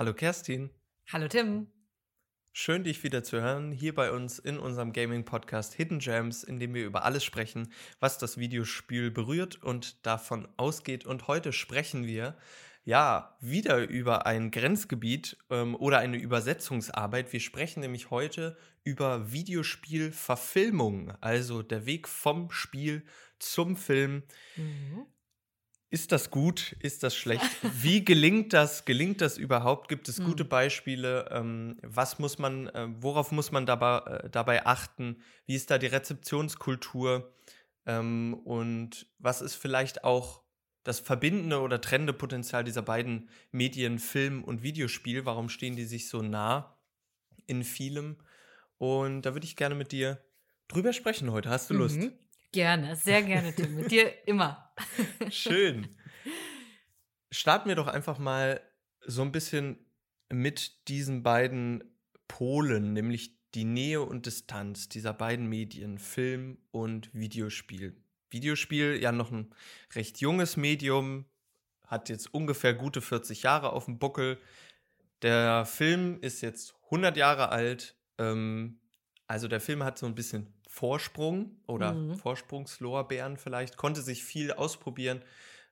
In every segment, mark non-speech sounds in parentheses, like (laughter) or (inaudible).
Hallo Kerstin. Hallo Tim. Schön, dich wieder zu hören, hier bei uns in unserem Gaming-Podcast Hidden Gems, in dem wir über alles sprechen, was das Videospiel berührt und davon ausgeht. Und heute sprechen wir ja wieder über ein Grenzgebiet ähm, oder eine Übersetzungsarbeit. Wir sprechen nämlich heute über Videospielverfilmung, also der Weg vom Spiel zum Film. Mhm. Ist das gut? Ist das schlecht? Wie gelingt das? Gelingt das überhaupt? Gibt es gute hm. Beispiele? Ähm, was muss man, äh, worauf muss man dabei, äh, dabei achten? Wie ist da die Rezeptionskultur? Ähm, und was ist vielleicht auch das verbindende oder trennende Potenzial dieser beiden Medien, Film und Videospiel? Warum stehen die sich so nah in vielem? Und da würde ich gerne mit dir drüber sprechen heute. Hast du Lust? Gerne, sehr gerne, Tim. Mit dir immer. Schön. (laughs) Starten wir doch einfach mal so ein bisschen mit diesen beiden Polen, nämlich die Nähe und Distanz dieser beiden Medien, Film und Videospiel. Videospiel ja noch ein recht junges Medium, hat jetzt ungefähr gute 40 Jahre auf dem Buckel. Der Film ist jetzt 100 Jahre alt. Ähm, also der Film hat so ein bisschen Vorsprung oder mhm. Vorsprungslorbeeren vielleicht, konnte sich viel ausprobieren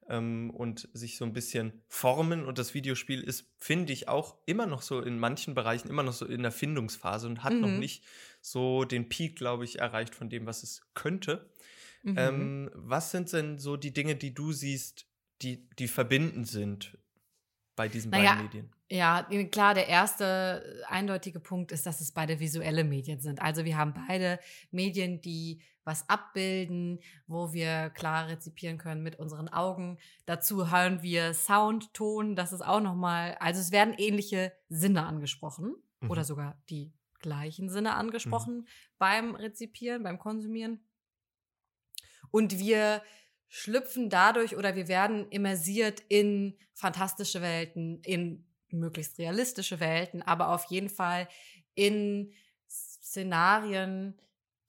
ähm, und sich so ein bisschen formen. Und das Videospiel ist, finde ich, auch immer noch so in manchen Bereichen immer noch so in der Findungsphase und hat mhm. noch nicht so den Peak, glaube ich, erreicht von dem, was es könnte. Mhm. Ähm, was sind denn so die Dinge, die du siehst, die, die verbindend sind bei diesen naja, beiden Medien? Ja, klar, der erste eindeutige Punkt ist, dass es beide visuelle Medien sind. Also wir haben beide Medien, die was abbilden, wo wir klar rezipieren können mit unseren Augen. Dazu hören wir Sound, Ton, das ist auch nochmal, also es werden ähnliche Sinne angesprochen mhm. oder sogar die gleichen Sinne angesprochen mhm. beim Rezipieren, beim Konsumieren. Und wir schlüpfen dadurch oder wir werden immersiert in fantastische Welten, in möglichst realistische Welten, aber auf jeden Fall in Szenarien,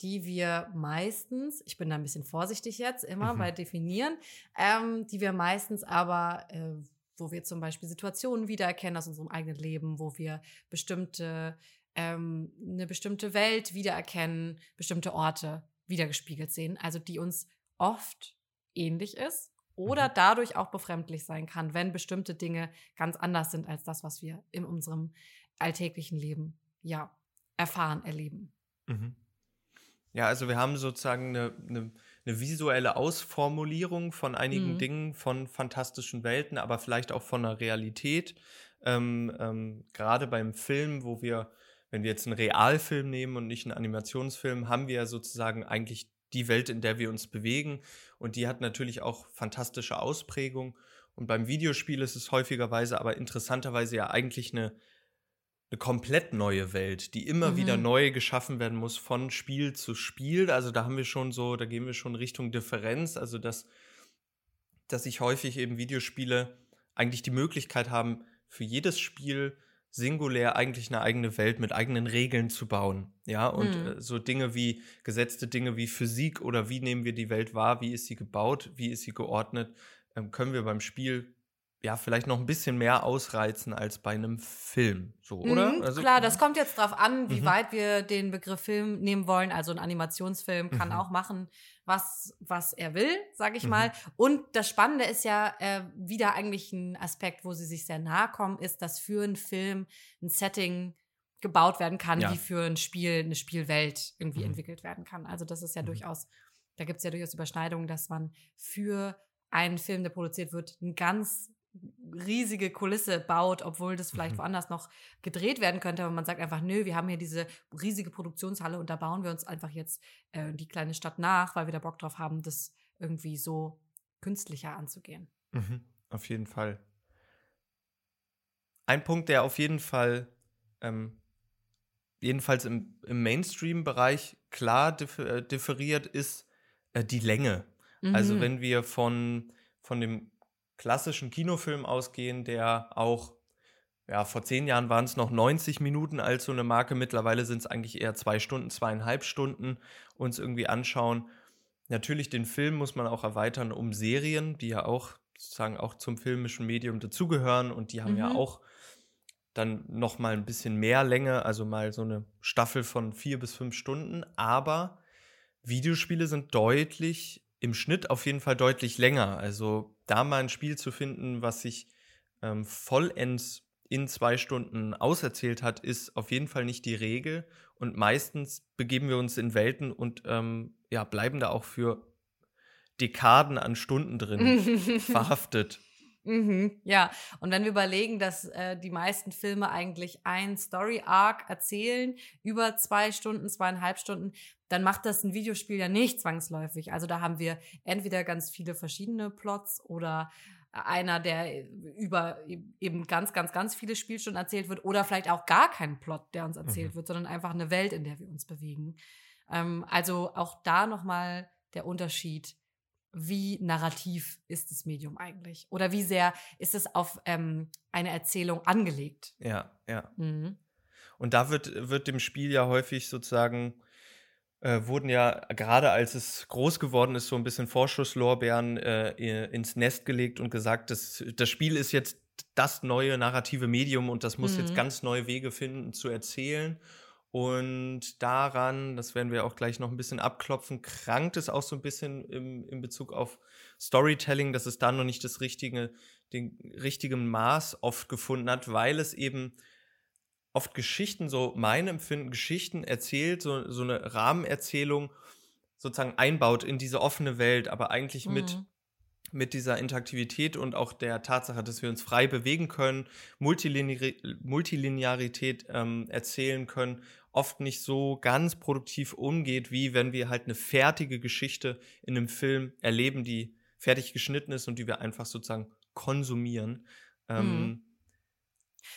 die wir meistens, ich bin da ein bisschen vorsichtig jetzt immer mhm. bei definieren, ähm, die wir meistens aber, äh, wo wir zum Beispiel Situationen wiedererkennen aus unserem eigenen Leben, wo wir bestimmte, ähm, eine bestimmte Welt wiedererkennen, bestimmte Orte wiedergespiegelt sehen, also die uns oft ähnlich ist oder mhm. dadurch auch befremdlich sein kann, wenn bestimmte Dinge ganz anders sind als das, was wir in unserem alltäglichen Leben ja erfahren, erleben. Mhm. Ja, also wir haben sozusagen eine, eine, eine visuelle Ausformulierung von einigen mhm. Dingen, von fantastischen Welten, aber vielleicht auch von der Realität. Ähm, ähm, Gerade beim Film, wo wir, wenn wir jetzt einen Realfilm nehmen und nicht einen Animationsfilm, haben wir sozusagen eigentlich die Welt, in der wir uns bewegen. Und die hat natürlich auch fantastische Ausprägung. Und beim Videospiel ist es häufigerweise, aber interessanterweise ja eigentlich eine, eine komplett neue Welt, die immer mhm. wieder neu geschaffen werden muss von Spiel zu Spiel. Also da haben wir schon so, da gehen wir schon Richtung Differenz. Also dass, dass sich häufig eben Videospiele eigentlich die Möglichkeit haben, für jedes Spiel singulär eigentlich eine eigene Welt mit eigenen Regeln zu bauen. Ja, und mhm. äh, so Dinge wie gesetzte Dinge wie Physik oder wie nehmen wir die Welt wahr, wie ist sie gebaut, wie ist sie geordnet, ähm, können wir beim Spiel ja, vielleicht noch ein bisschen mehr ausreizen als bei einem Film, so, oder? Mhm, also, klar, das kommt jetzt drauf an, wie mhm. weit wir den Begriff Film nehmen wollen. Also ein Animationsfilm kann mhm. auch machen, was, was er will, sage ich mal. Mhm. Und das Spannende ist ja äh, wieder eigentlich ein Aspekt, wo sie sich sehr nahe kommen, ist, dass für einen Film ein Setting gebaut werden kann, ja. wie für ein Spiel eine Spielwelt irgendwie mhm. entwickelt werden kann. Also das ist ja mhm. durchaus, da gibt es ja durchaus Überschneidungen, dass man für einen Film, der produziert wird, ein ganz riesige Kulisse baut, obwohl das vielleicht mhm. woanders noch gedreht werden könnte. Aber man sagt einfach, nö, wir haben hier diese riesige Produktionshalle und da bauen wir uns einfach jetzt äh, die kleine Stadt nach, weil wir da Bock drauf haben, das irgendwie so künstlicher anzugehen. Mhm, auf jeden Fall. Ein Punkt, der auf jeden Fall, ähm, jedenfalls im, im Mainstream-Bereich klar differ äh, differiert, ist äh, die Länge. Also mhm. Also wenn wir von, von dem klassischen Kinofilm ausgehen, der auch, ja, vor zehn Jahren waren es noch 90 Minuten als so eine Marke, mittlerweile sind es eigentlich eher zwei Stunden, zweieinhalb Stunden uns irgendwie anschauen. Natürlich, den Film muss man auch erweitern um Serien, die ja auch sozusagen auch zum filmischen Medium dazugehören und die haben mhm. ja auch dann noch mal ein bisschen mehr Länge, also mal so eine Staffel von vier bis fünf Stunden. Aber Videospiele sind deutlich, im Schnitt auf jeden Fall deutlich länger. Also da mal ein Spiel zu finden, was sich ähm, vollends in zwei Stunden auserzählt hat, ist auf jeden Fall nicht die Regel. Und meistens begeben wir uns in Welten und ähm, ja, bleiben da auch für Dekaden an Stunden drin (laughs) verhaftet. Mhm, ja, und wenn wir überlegen, dass äh, die meisten Filme eigentlich ein Story-Arc erzählen, über zwei Stunden, zweieinhalb Stunden, dann macht das ein Videospiel ja nicht zwangsläufig. Also da haben wir entweder ganz viele verschiedene Plots oder einer, der über eben ganz, ganz, ganz viele Spielstunden erzählt wird oder vielleicht auch gar kein Plot, der uns erzählt mhm. wird, sondern einfach eine Welt, in der wir uns bewegen. Ähm, also auch da nochmal der Unterschied wie narrativ ist das Medium eigentlich? Oder wie sehr ist es auf ähm, eine Erzählung angelegt? Ja, ja. Mhm. Und da wird, wird dem Spiel ja häufig sozusagen, äh, wurden ja, gerade als es groß geworden ist, so ein bisschen Vorschusslorbeeren äh, ins Nest gelegt und gesagt, das, das Spiel ist jetzt das neue narrative Medium und das muss mhm. jetzt ganz neue Wege finden zu erzählen. Und daran, das werden wir auch gleich noch ein bisschen abklopfen, krankt es auch so ein bisschen im, in Bezug auf Storytelling, dass es da noch nicht das richtige, den richtigen Maß oft gefunden hat, weil es eben oft Geschichten, so mein Empfinden, Geschichten erzählt, so, so eine Rahmenerzählung sozusagen einbaut in diese offene Welt, aber eigentlich mhm. mit mit dieser Interaktivität und auch der Tatsache, dass wir uns frei bewegen können, Multilinear Multilinearität ähm, erzählen können, oft nicht so ganz produktiv umgeht, wie wenn wir halt eine fertige Geschichte in einem Film erleben, die fertig geschnitten ist und die wir einfach sozusagen konsumieren. Ähm, mhm.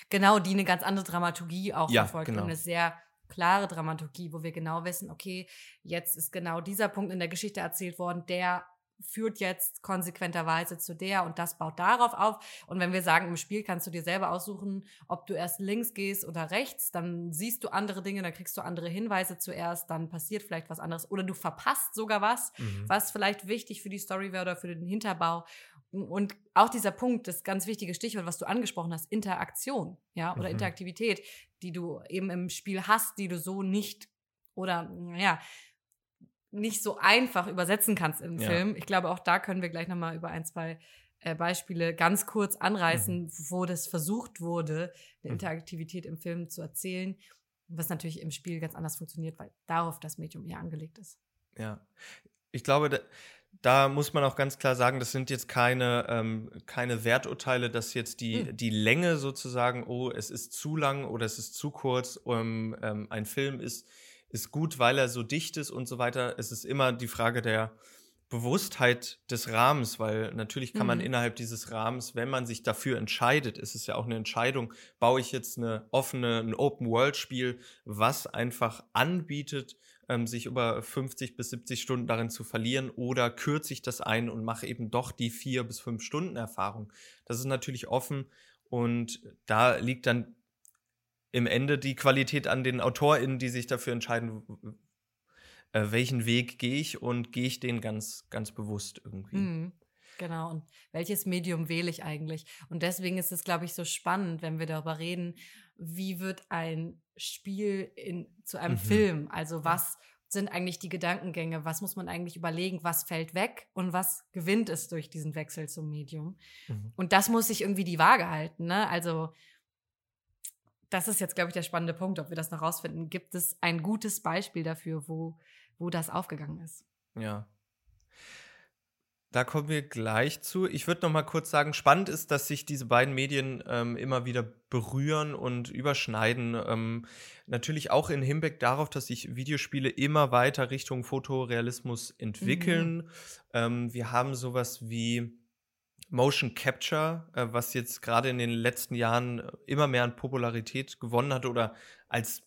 Genau, die eine ganz andere Dramaturgie auch ja, verfolgt genau. eine sehr klare Dramaturgie, wo wir genau wissen, okay, jetzt ist genau dieser Punkt in der Geschichte erzählt worden, der führt jetzt konsequenterweise zu der und das baut darauf auf. Und wenn wir sagen, im Spiel kannst du dir selber aussuchen, ob du erst links gehst oder rechts, dann siehst du andere Dinge, dann kriegst du andere Hinweise zuerst, dann passiert vielleicht was anderes oder du verpasst sogar was, mhm. was vielleicht wichtig für die Story wäre oder für den Hinterbau. Und auch dieser Punkt, das ganz wichtige Stichwort, was du angesprochen hast, Interaktion, ja, oder mhm. Interaktivität, die du eben im Spiel hast, die du so nicht oder, naja, nicht so einfach übersetzen kannst im ja. Film. Ich glaube, auch da können wir gleich nochmal über ein, zwei äh, Beispiele ganz kurz anreißen, mhm. wo das versucht wurde, eine mhm. Interaktivität im Film zu erzählen, was natürlich im Spiel ganz anders funktioniert, weil darauf das Medium eher angelegt ist. Ja, ich glaube, da, da muss man auch ganz klar sagen, das sind jetzt keine, ähm, keine Werturteile, dass jetzt die, mhm. die Länge sozusagen, oh, es ist zu lang oder es ist zu kurz, um, ähm, ein Film ist ist gut, weil er so dicht ist und so weiter. Es ist immer die Frage der Bewusstheit des Rahmens, weil natürlich kann man mhm. innerhalb dieses Rahmens, wenn man sich dafür entscheidet, ist es ja auch eine Entscheidung, baue ich jetzt eine offene, ein Open-World-Spiel, was einfach anbietet, ähm, sich über 50 bis 70 Stunden darin zu verlieren oder kürze ich das ein und mache eben doch die vier bis fünf Stunden Erfahrung. Das ist natürlich offen und da liegt dann im Ende die Qualität an den AutorInnen, die sich dafür entscheiden, äh, welchen Weg gehe ich und gehe ich den ganz, ganz bewusst irgendwie. Mhm. Genau, und welches Medium wähle ich eigentlich? Und deswegen ist es, glaube ich, so spannend, wenn wir darüber reden, wie wird ein Spiel in, zu einem mhm. Film? Also was sind eigentlich die Gedankengänge? Was muss man eigentlich überlegen? Was fällt weg und was gewinnt es durch diesen Wechsel zum Medium? Mhm. Und das muss sich irgendwie die Waage halten. Ne? Also das ist jetzt, glaube ich, der spannende Punkt, ob wir das noch rausfinden. Gibt es ein gutes Beispiel dafür, wo, wo das aufgegangen ist? Ja. Da kommen wir gleich zu. Ich würde noch mal kurz sagen, spannend ist, dass sich diese beiden Medien ähm, immer wieder berühren und überschneiden. Ähm, natürlich auch in Hinblick darauf, dass sich Videospiele immer weiter Richtung Fotorealismus entwickeln. Mhm. Ähm, wir haben sowas wie Motion Capture, äh, was jetzt gerade in den letzten Jahren äh, immer mehr an Popularität gewonnen hat oder als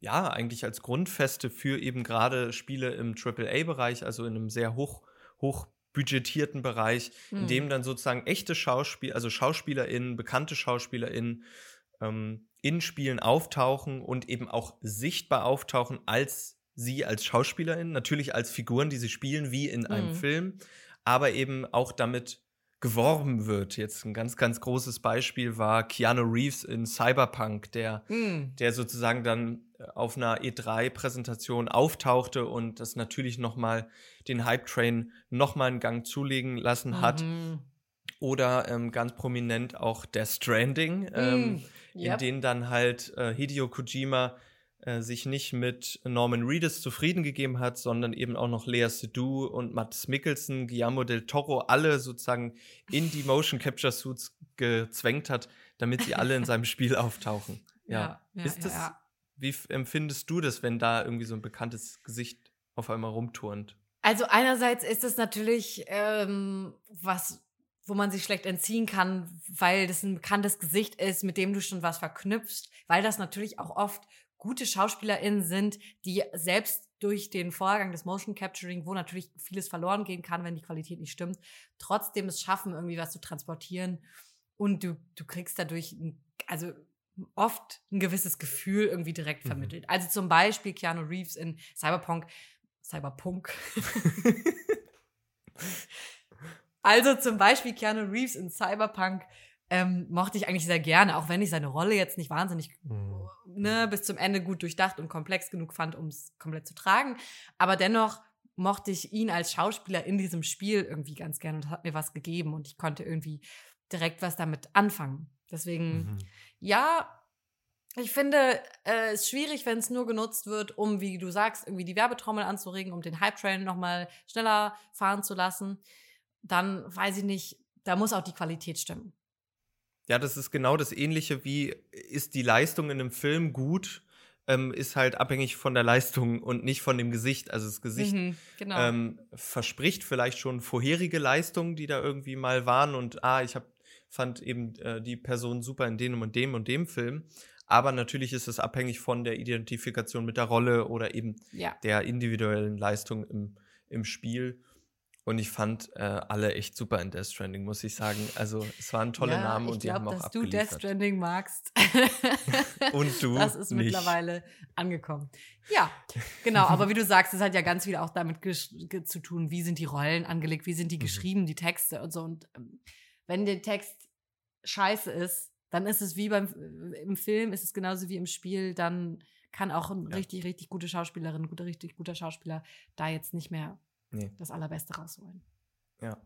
ja, eigentlich als Grundfeste für eben gerade Spiele im AAA-Bereich, also in einem sehr hoch, hoch budgetierten Bereich, mhm. in dem hm. dann sozusagen echte Schauspieler, also SchauspielerInnen, bekannte SchauspielerInnen ähm, in Spielen auftauchen und eben auch sichtbar auftauchen als sie als SchauspielerInnen, natürlich als Figuren, die sie spielen, wie in einem mhm. Film, aber eben auch damit geworben wird. Jetzt ein ganz, ganz großes Beispiel war Keanu Reeves in Cyberpunk, der, mm. der sozusagen dann äh, auf einer E3-Präsentation auftauchte und das natürlich nochmal den Hype-Train nochmal einen Gang zulegen lassen hat. Mhm. Oder ähm, ganz prominent auch Death Stranding, ähm, mm. yep. in denen dann halt äh, Hideo Kojima äh, sich nicht mit Norman Reedus zufrieden gegeben hat, sondern eben auch noch Lea Seydoux und Matt Mikkelsen, Guillermo del Toro, alle sozusagen in die Motion Capture Suits gezwängt hat, damit sie alle in seinem (laughs) Spiel auftauchen. Ja, ja, ja ist das, ja, wie empfindest du das, wenn da irgendwie so ein bekanntes Gesicht auf einmal rumturnt? Also einerseits ist es natürlich ähm, was, wo man sich schlecht entziehen kann, weil das ein bekanntes Gesicht ist, mit dem du schon was verknüpfst, weil das natürlich auch oft gute SchauspielerInnen sind, die selbst durch den Vorgang des Motion Capturing, wo natürlich vieles verloren gehen kann, wenn die Qualität nicht stimmt, trotzdem es schaffen, irgendwie was zu transportieren. Und du, du kriegst dadurch, also oft ein gewisses Gefühl irgendwie direkt mhm. vermittelt. Mhm. Also zum Beispiel Keanu Reeves in Cyberpunk. Cyberpunk. (laughs) also zum Beispiel Keanu Reeves in Cyberpunk ähm, mochte ich eigentlich sehr gerne, auch wenn ich seine Rolle jetzt nicht wahnsinnig mhm. ne, bis zum Ende gut durchdacht und komplex genug fand, um es komplett zu tragen. Aber dennoch mochte ich ihn als Schauspieler in diesem Spiel irgendwie ganz gerne und hat mir was gegeben und ich konnte irgendwie direkt was damit anfangen. Deswegen, mhm. ja, ich finde äh, es schwierig, wenn es nur genutzt wird, um, wie du sagst, irgendwie die Werbetrommel anzuregen, um den Hype-Train nochmal schneller fahren zu lassen. Dann weiß ich nicht, da muss auch die Qualität stimmen. Ja, das ist genau das Ähnliche wie, ist die Leistung in einem Film gut, ähm, ist halt abhängig von der Leistung und nicht von dem Gesicht. Also das Gesicht mhm, genau. ähm, verspricht vielleicht schon vorherige Leistungen, die da irgendwie mal waren und ah, ich hab, fand eben äh, die Person super in dem und dem und dem Film. Aber natürlich ist es abhängig von der Identifikation mit der Rolle oder eben ja. der individuellen Leistung im, im Spiel. Und ich fand äh, alle echt super in Death Stranding, muss ich sagen. Also es waren tolle ja, Namen und die glaub, haben auch dass abgeliefert. du Death Stranding magst. (laughs) und du Das ist nicht. mittlerweile angekommen. Ja, genau. Aber wie du sagst, es hat ja ganz viel auch damit zu tun, wie sind die Rollen angelegt, wie sind die mhm. geschrieben, die Texte und so. Und ähm, wenn der Text scheiße ist, dann ist es wie beim im Film, ist es genauso wie im Spiel, dann kann auch eine ja. richtig, richtig gute Schauspielerin, ein guter, richtig guter Schauspieler da jetzt nicht mehr nee. das Allerbeste rausholen. Ja.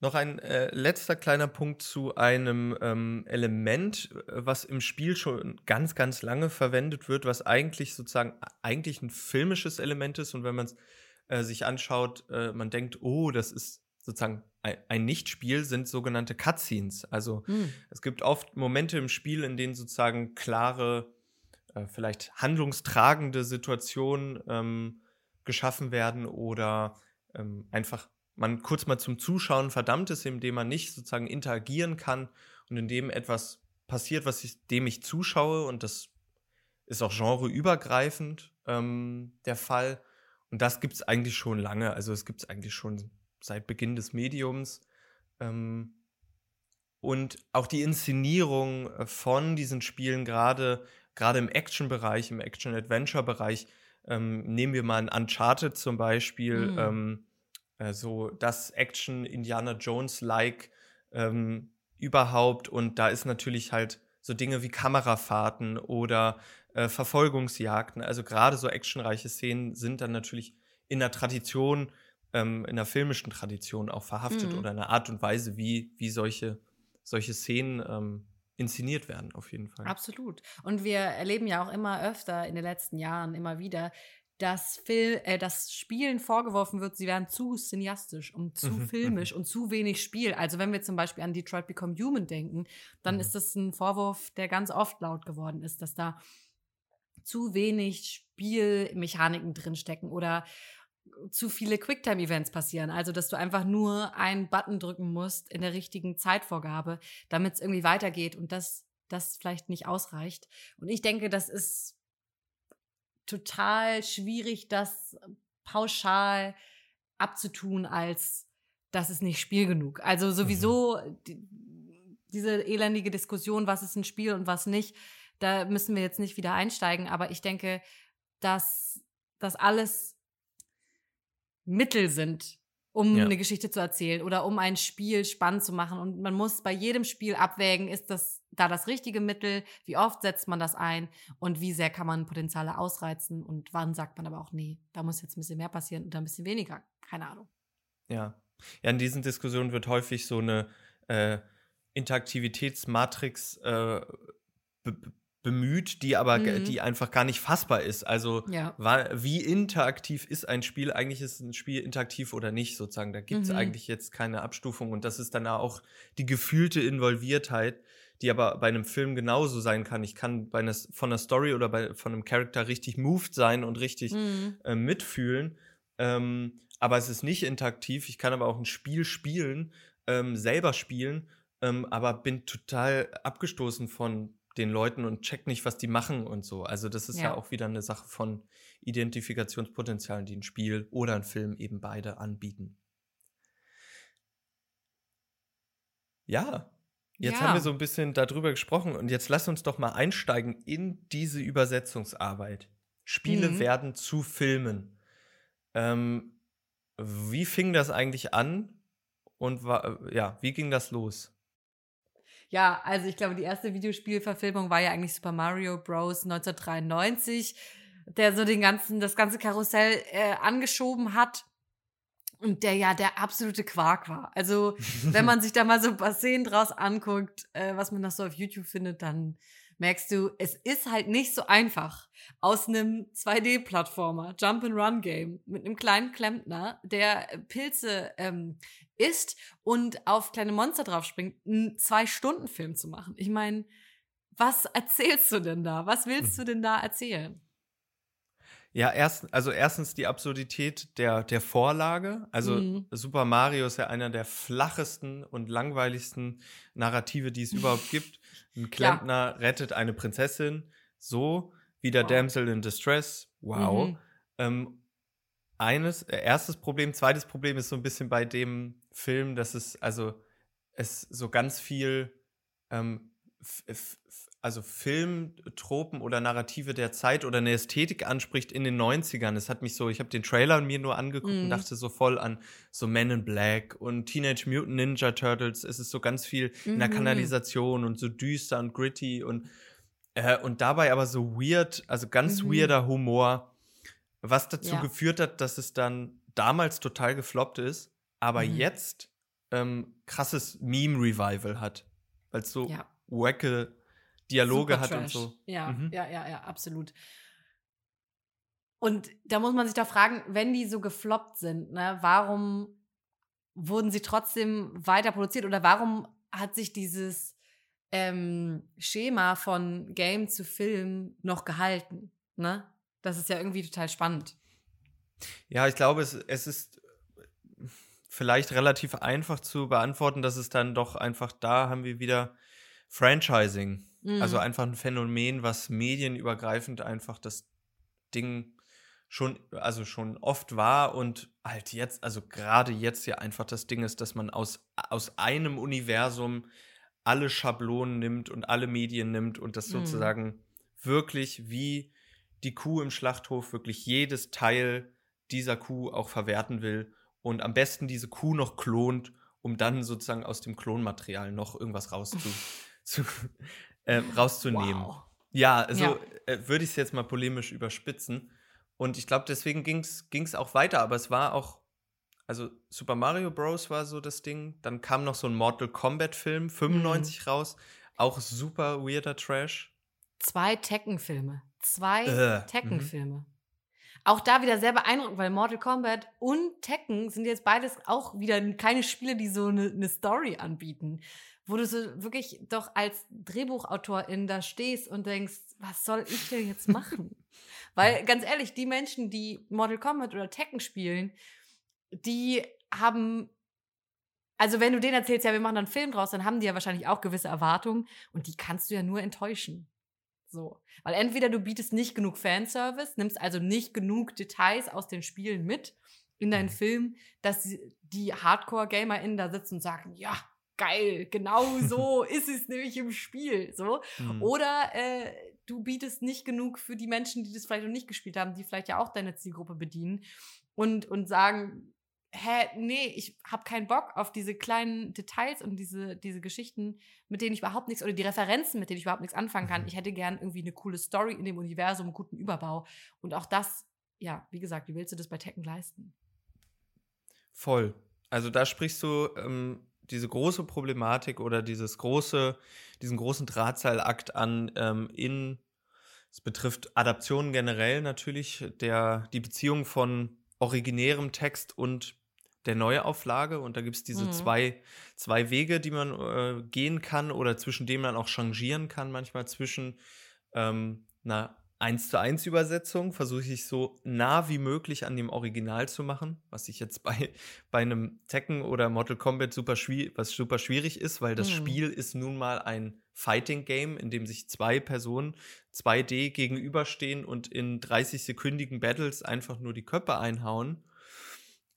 Noch ein äh, letzter kleiner Punkt zu einem ähm, Element, was im Spiel schon ganz, ganz lange verwendet wird, was eigentlich sozusagen eigentlich ein filmisches Element ist. Und wenn man es äh, sich anschaut, äh, man denkt, oh, das ist sozusagen ein, ein Nicht-Spiel, sind sogenannte Cutscenes. Also hm. es gibt oft Momente im Spiel, in denen sozusagen klare, äh, vielleicht handlungstragende Situationen ähm, geschaffen werden oder ähm, einfach man kurz mal zum Zuschauen verdammt ist, indem man nicht sozusagen interagieren kann und indem etwas passiert, was ich, dem ich zuschaue und das ist auch genreübergreifend ähm, der Fall. Und das gibt es eigentlich schon lange. Also es gibt es eigentlich schon seit Beginn des Mediums. Ähm, und auch die Inszenierung äh, von diesen Spielen, gerade gerade im Action-Bereich, im Action-Adventure-Bereich, ähm, nehmen wir mal ein Uncharted zum Beispiel, mhm. ähm, äh, so das Action Indiana Jones-like ähm, überhaupt. Und da ist natürlich halt so Dinge wie Kamerafahrten oder äh, Verfolgungsjagden. Also gerade so actionreiche Szenen sind dann natürlich in der Tradition, ähm, in der filmischen Tradition auch verhaftet mhm. oder in der Art und Weise, wie, wie solche, solche Szenen ähm, inszeniert werden, auf jeden Fall. Absolut. Und wir erleben ja auch immer öfter in den letzten Jahren immer wieder, dass, Film, äh, dass Spielen vorgeworfen wird, sie wären zu cineastisch und zu mhm, filmisch mhm. und zu wenig Spiel. Also wenn wir zum Beispiel an Detroit Become Human denken, dann mhm. ist das ein Vorwurf, der ganz oft laut geworden ist, dass da zu wenig Spielmechaniken drinstecken oder zu viele Quicktime-Events passieren. Also, dass du einfach nur einen Button drücken musst in der richtigen Zeitvorgabe, damit es irgendwie weitergeht und das, das vielleicht nicht ausreicht. Und ich denke, das ist total schwierig, das pauschal abzutun, als das ist nicht Spiel genug. Also sowieso mhm. die, diese elendige Diskussion, was ist ein Spiel und was nicht, da müssen wir jetzt nicht wieder einsteigen. Aber ich denke, dass das alles Mittel sind, um Ja. eine Geschichte zu erzählen oder um ein Spiel spannend zu machen. Und man muss bei jedem Spiel abwägen, ist das da das richtige Mittel? Wie oft setzt man das ein? Und wie sehr kann man Potenziale ausreizen? Und wann sagt man aber auch, nee, da muss jetzt ein bisschen mehr passieren und ein bisschen weniger? Keine Ahnung. Ja. Ja, in diesen Diskussionen wird häufig so eine äh, Interaktivitätsmatrix äh, bemüht, die aber Mhm. die einfach gar nicht fassbar ist. Also Ja. wie interaktiv ist ein Spiel? Eigentlich ist ein Spiel interaktiv oder nicht, sozusagen. Da gibt es Mhm. eigentlich jetzt keine Abstufung. Und das ist dann auch die gefühlte Involviertheit, die aber bei einem Film genauso sein kann. Ich kann bei einer, von einer Story oder bei, von einem Charakter richtig moved sein und richtig Mhm. äh, mitfühlen. Ähm, aber es ist nicht interaktiv. Ich kann aber auch ein Spiel spielen, ähm, selber spielen, ähm, aber bin total abgestoßen von den Leuten und check nicht, was die machen und so. Also das ist ja, Ja. auch wieder eine Sache von Identifikationspotenzialen, die ein Spiel oder ein Film eben beide anbieten. Ja, jetzt haben Ja. wir so ein bisschen darüber gesprochen und jetzt lass uns doch mal einsteigen in diese Übersetzungsarbeit. Spiele Mhm. werden zu Filmen. Ähm, wie fing das eigentlich an und wa ja, wie ging das los? Ja, also ich glaube, die erste Videospielverfilmung war ja eigentlich Super Mario Bros. 1993, der so den ganzen, das ganze Karussell äh, angeschoben hat. Und der ja der absolute Quark war. Also, (laughs) wenn man sich da mal so ein paar Szenen draus anguckt, äh, was man noch so auf YouTube findet, dann merkst du, es ist halt nicht so einfach, aus einem 2D-Plattformer, Jump-and-Run-Game mit einem kleinen Klempner, der Pilze ähm, isst und auf kleine Monster draufspringt, einen Zwei-Stunden-Film zu machen. Ich meine, was erzählst du denn da? Was willst du denn da erzählen? Ja, erst, also erstens die Absurdität der, der Vorlage. Also Mhm. Super Mario ist ja einer der flachesten und langweiligsten Narrative, die es überhaupt gibt. Ein Klempner rettet eine Prinzessin, so wie der Wow. Damsel in Distress. Wow. Mhm. Ähm, eines, äh, erstes Problem, zweites Problem ist so ein bisschen bei dem Film, dass es, also, es so ganz viel, ähm, also Filmtropen oder Narrative der Zeit oder eine Ästhetik anspricht in den 90ern. Es hat mich so, ich habe den Trailer mir nur angeguckt und Mhm. dachte so voll an so Men in Black und Teenage Mutant Ninja Turtles. Es ist so ganz viel in der Mhm. Kanalisation und so düster und gritty und, äh, und dabei aber so weird, also ganz Mhm. weirder Humor, was dazu Ja. geführt hat, dass es dann damals total gefloppt ist, aber Mhm. jetzt ähm, krasses Meme-Revival hat. Weil es so Ja. wacke Dialoge hat und so. Ja, Mhm. ja, ja, ja, absolut. Und da muss man sich doch fragen, wenn die so gefloppt sind, ne, warum wurden sie trotzdem weiter produziert oder warum hat sich dieses ähm, Schema von Game zu Film noch gehalten? Ne? Das ist ja irgendwie total spannend. Ja, ich glaube, es, es ist vielleicht relativ einfach zu beantworten, dass es dann doch einfach da haben wir wieder Franchising. Also Mhm. einfach ein Phänomen, was medienübergreifend einfach das Ding schon, also schon oft war und halt jetzt, also gerade jetzt ja einfach das Ding ist, dass man aus, aus einem Universum alle Schablonen nimmt und alle Medien nimmt und das Mhm. sozusagen wirklich wie die Kuh im Schlachthof wirklich jedes Teil dieser Kuh auch verwerten will und am besten diese Kuh noch klont, um dann sozusagen aus dem Klonmaterial noch irgendwas (laughs) rauszu, zu, äh, rauszunehmen. Wow. Ja, also Ja. äh, würde ich es jetzt mal polemisch überspitzen. Und ich glaube, deswegen ging es auch weiter, aber es war auch, also Super Mario Bros. war so das Ding. Dann kam noch so ein Mortal Kombat-Film, 95 raus. Auch super weirder Trash. Zwei Tekken-Filme. Zwei Äh, Tekken-Filme. Auch da wieder sehr beeindruckend, weil Mortal Kombat und Tekken sind jetzt beides auch wieder keine Spiele, die so eine, eine Story anbieten. Wo du so wirklich doch als Drehbuchautorin da stehst und denkst, was soll ich denn jetzt (laughs) machen? weil ganz ehrlich, die Menschen, die Mortal Kombat oder Tekken spielen, die haben also wenn du denen erzählst, ja, wir machen dann einen Film draus, dann haben die ja wahrscheinlich auch gewisse Erwartungen und die kannst du ja nur enttäuschen. So. Weil entweder du bietest nicht genug Fanservice, nimmst also nicht genug Details aus den Spielen mit in deinen Mhm. Film, dass die Hardcore-GamerInnen da sitzen und sagen, ja, geil, genau so (laughs) ist es nämlich im Spiel. So. Mhm. Oder äh, du bietest nicht genug für die Menschen, die das vielleicht noch nicht gespielt haben, die vielleicht ja auch deine Zielgruppe bedienen und, und sagen, hä, nee, ich habe keinen Bock auf diese kleinen Details und diese, diese Geschichten, mit denen ich überhaupt nichts, oder die Referenzen, mit denen ich überhaupt nichts anfangen kann. Mhm. Ich hätte gern irgendwie eine coole Story in dem Universum, einen guten Überbau. Und auch das, ja, wie gesagt, wie willst du das bei Tekken leisten? Voll. Also da sprichst du ähm, diese große Problematik oder dieses große, diesen großen Drahtseilakt an ähm, in, es betrifft Adaptionen generell natürlich, der, die Beziehung von originärem Text und der Neuauflage. Und da gibt es diese mhm. zwei, zwei Wege, die man äh, gehen kann oder zwischen denen man auch changieren kann, manchmal zwischen ähm, einer 1 zu 1 Übersetzung, versuche ich so nah wie möglich an dem Original zu machen, was ich jetzt (laughs) bei, bei einem Tekken oder Mortal Kombat super, was super schwierig ist, weil das mhm. Spiel ist nun mal ein Fighting Game, in dem sich zwei Personen 2D gegenüberstehen und in 30-sekündigen Battles einfach nur die Köpfe einhauen.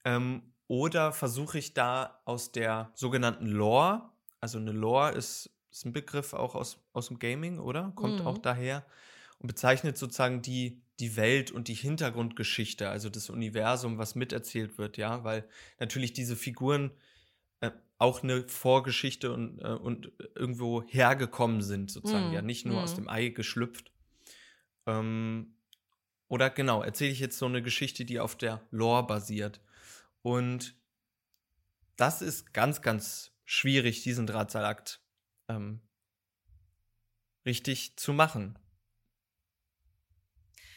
Ähm, oder versuche ich da aus der sogenannten Lore, also eine Lore ist, ist ein Begriff auch aus, aus dem Gaming, oder? Kommt mhm. auch daher und bezeichnet sozusagen die, die Welt und die Hintergrundgeschichte, also das Universum, was miterzählt wird, ja, weil natürlich diese Figuren äh, auch eine Vorgeschichte und, äh, und irgendwo hergekommen sind, sozusagen, mhm. ja, nicht nur mhm. aus dem Ei geschlüpft. Ähm, oder genau, erzähle ich jetzt so eine Geschichte, die auf der Lore basiert. Und das ist ganz, ganz schwierig, diesen Drahtseilakt ähm, richtig zu machen.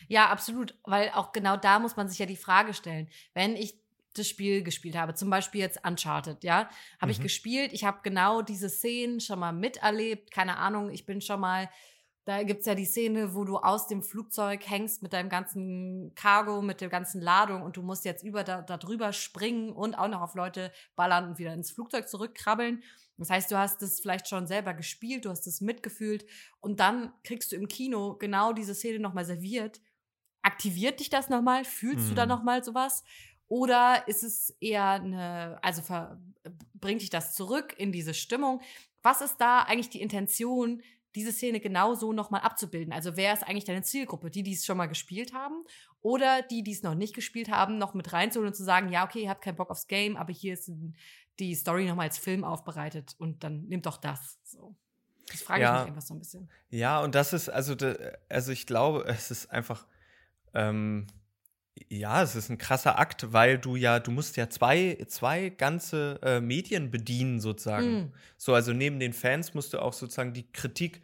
Ja, absolut, weil auch genau da muss man sich ja die Frage stellen, wenn ich das Spiel gespielt habe, zum Beispiel jetzt Uncharted, ja, habe mhm. ich gespielt, ich habe genau diese Szenen schon mal miterlebt, keine Ahnung, ich bin schon mal da gibt es ja die Szene, wo du aus dem Flugzeug hängst mit deinem ganzen Cargo, mit der ganzen Ladung und du musst jetzt über da, da drüber springen und auch noch auf Leute ballern und wieder ins Flugzeug zurückkrabbeln. Das heißt, du hast das vielleicht schon selber gespielt, du hast es mitgefühlt und dann kriegst du im Kino genau diese Szene nochmal serviert. Aktiviert dich das nochmal? Fühlst hm. du da mhm. nochmal sowas? Oder ist es eher eine, also bringt dich das zurück in diese Stimmung? Was ist da eigentlich die Intention, diese Szene genau so nochmal abzubilden. Also wer ist eigentlich deine Zielgruppe? Die, die es schon mal gespielt haben oder die, die es noch nicht gespielt haben, noch mit reinzuholen und zu sagen, ja, okay, ihr habt keinen Bock aufs Game, aber hier ist die Story nochmal als Film aufbereitet und dann nimmt doch das. So. Das frage ja, ich mich einfach so ein bisschen. Ja, und das ist, also, also ich glaube, es ist einfach, ähm, ja, es ist ein krasser Akt, weil du ja, du musst ja zwei, zwei ganze äh, Medien bedienen, sozusagen. Mm. So, also neben den Fans musst du auch sozusagen die Kritik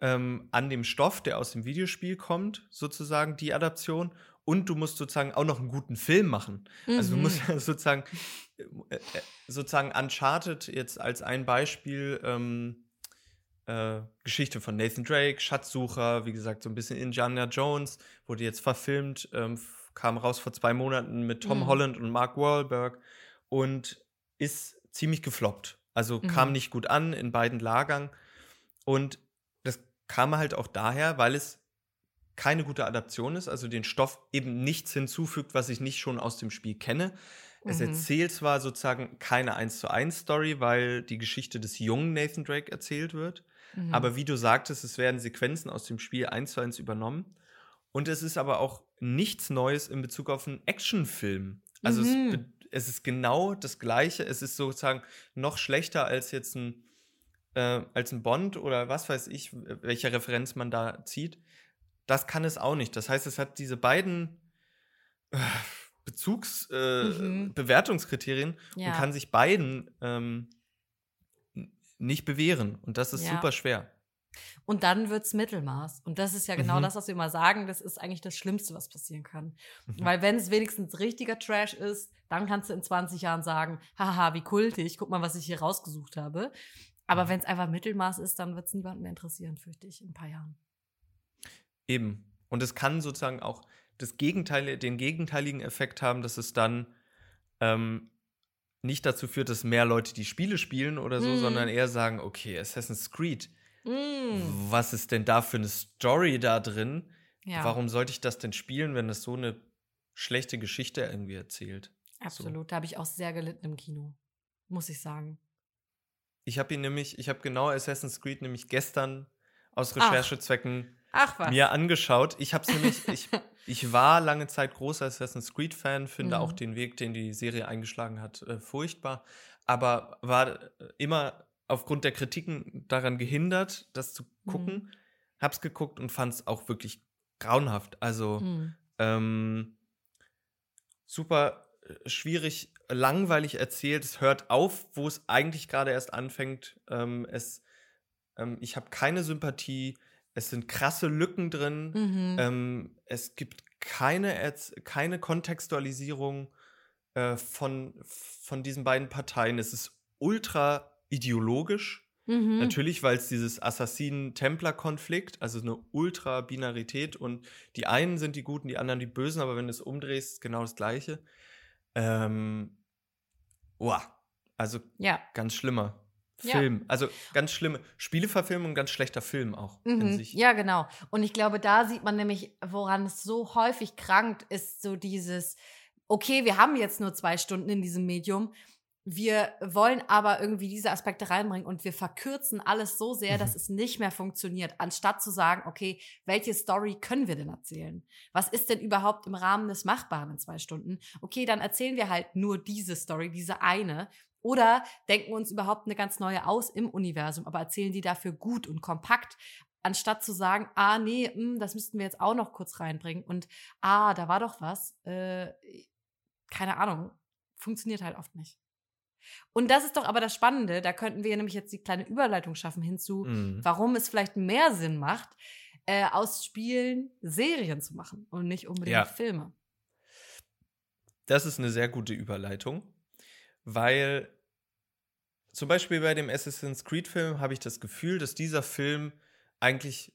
ähm, an dem Stoff, der aus dem Videospiel kommt, sozusagen die Adaption. Und du musst sozusagen auch noch einen guten Film machen. Mhm. Also du musst mhm. ja (laughs) sozusagen, äh, äh, sozusagen Uncharted jetzt als ein Beispiel, ähm, äh, Geschichte von Nathan Drake, Schatzsucher, wie gesagt, so ein bisschen Indiana Jones, wurde jetzt verfilmt ähm, kam raus vor zwei Monaten mit Tom mhm. Holland und Mark Wahlberg und ist ziemlich gefloppt. Also mhm. kam nicht gut an in beiden Lagern. Und das kam halt auch daher, weil es keine gute Adaption ist, also den Stoff eben nichts hinzufügt, was ich nicht schon aus dem Spiel kenne. Es mhm. erzählt zwar sozusagen keine 1 zu 1 Story, weil die Geschichte des jungen Nathan Drake erzählt wird, mhm. aber wie du sagtest, es werden Sequenzen aus dem Spiel 1 zu 1 übernommen. Und es ist aber auch nichts Neues in Bezug auf einen Actionfilm. Also mhm. es, es, ist genau das Gleiche. Es ist sozusagen noch schlechter als jetzt ein, äh, als ein Bond oder was weiß ich, welche Referenz man da zieht. Das kann es auch nicht. Das heißt, es hat diese beiden äh, Bezugs-, äh, mhm. Bewertungskriterien ja. und kann sich beiden ähm, nicht bewähren. Und das ist ja. super schwer. Und dann wird es Mittelmaß. Und das ist ja genau mhm. das, was wir immer sagen. Das ist eigentlich das Schlimmste, was passieren kann. Mhm. Weil wenn es wenigstens richtiger Trash ist, dann kannst du in 20 Jahren sagen, haha, wie kultig, guck mal, was ich hier rausgesucht habe. Aber mhm. wenn es einfach Mittelmaß ist, dann wird es niemanden mehr interessieren, fürchte ich, in ein paar Jahren. Eben. Und es kann sozusagen auch das Gegenteil, den gegenteiligen Effekt haben, dass es dann ähm, nicht dazu führt, dass mehr Leute die Spiele spielen oder so, mhm. sondern eher sagen, okay, Assassin's Creed Mm. Was ist denn da für eine Story da drin? Ja. Warum sollte ich das denn spielen, wenn es so eine schlechte Geschichte irgendwie erzählt? Absolut, so. da habe ich auch sehr gelitten im Kino, muss ich sagen. Ich habe ihn nämlich, ich habe genau Assassin's Creed nämlich gestern aus Recherchezwecken Ach. Mir angeschaut. Ich habe es nämlich, (laughs) ich, Ich war lange Zeit großer Assassin's Creed-Fan, finde Mhm. auch den Weg, den die Serie eingeschlagen hat, äh, furchtbar, aber war immer aufgrund der Kritiken daran gehindert, das zu gucken. Mhm. Hab's geguckt und fand's auch wirklich grauenhaft. Also Mhm. ähm, super äh, schwierig, langweilig erzählt. Es hört auf, wo es eigentlich gerade erst anfängt. Ähm, es, ähm, ich habe keine Sympathie. Es sind krasse Lücken drin. Mhm. Ähm, es gibt keine, Erz keine Kontextualisierung äh, von, von diesen beiden Parteien. Es ist ultra ideologisch. Mhm. Natürlich, weil es dieses Assassinen-Templer-Konflikt, also eine Ultra-Binarität und die einen sind die Guten, die anderen die Bösen, aber wenn du es umdrehst, ist genau das Gleiche. Ähm, wow. Also Ja. ganz schlimmer Ja. Film. Also ganz schlimme Spieleverfilmung, ganz schlechter Film auch in Mhm. sich. Ja, genau. Und ich glaube, da sieht man nämlich, woran es so häufig krankt, ist so dieses, okay, wir haben jetzt nur zwei Stunden in diesem Medium. Wir wollen aber irgendwie diese Aspekte reinbringen und wir verkürzen alles so sehr, dass Mhm. es nicht mehr funktioniert, anstatt zu sagen, okay, welche Story können wir denn erzählen? Was ist denn überhaupt im Rahmen des Machbaren in zwei Stunden? Okay, dann erzählen wir halt nur diese Story, diese eine. Oder denken uns überhaupt eine ganz neue aus im Universum, aber erzählen die dafür gut und kompakt, anstatt zu sagen, ah nee, mh, das müssten wir jetzt auch noch kurz reinbringen und ah, da war doch was. Äh, keine Ahnung, funktioniert halt oft nicht. Und das ist doch aber das Spannende, da könnten wir nämlich jetzt die kleine Überleitung schaffen hinzu, Mhm. warum es vielleicht mehr Sinn macht, äh, aus Spielen Serien zu machen und nicht unbedingt Ja. Filme. Das ist eine sehr gute Überleitung, weil zum Beispiel bei dem Assassin's Creed-Film habe ich das Gefühl, dass dieser Film eigentlich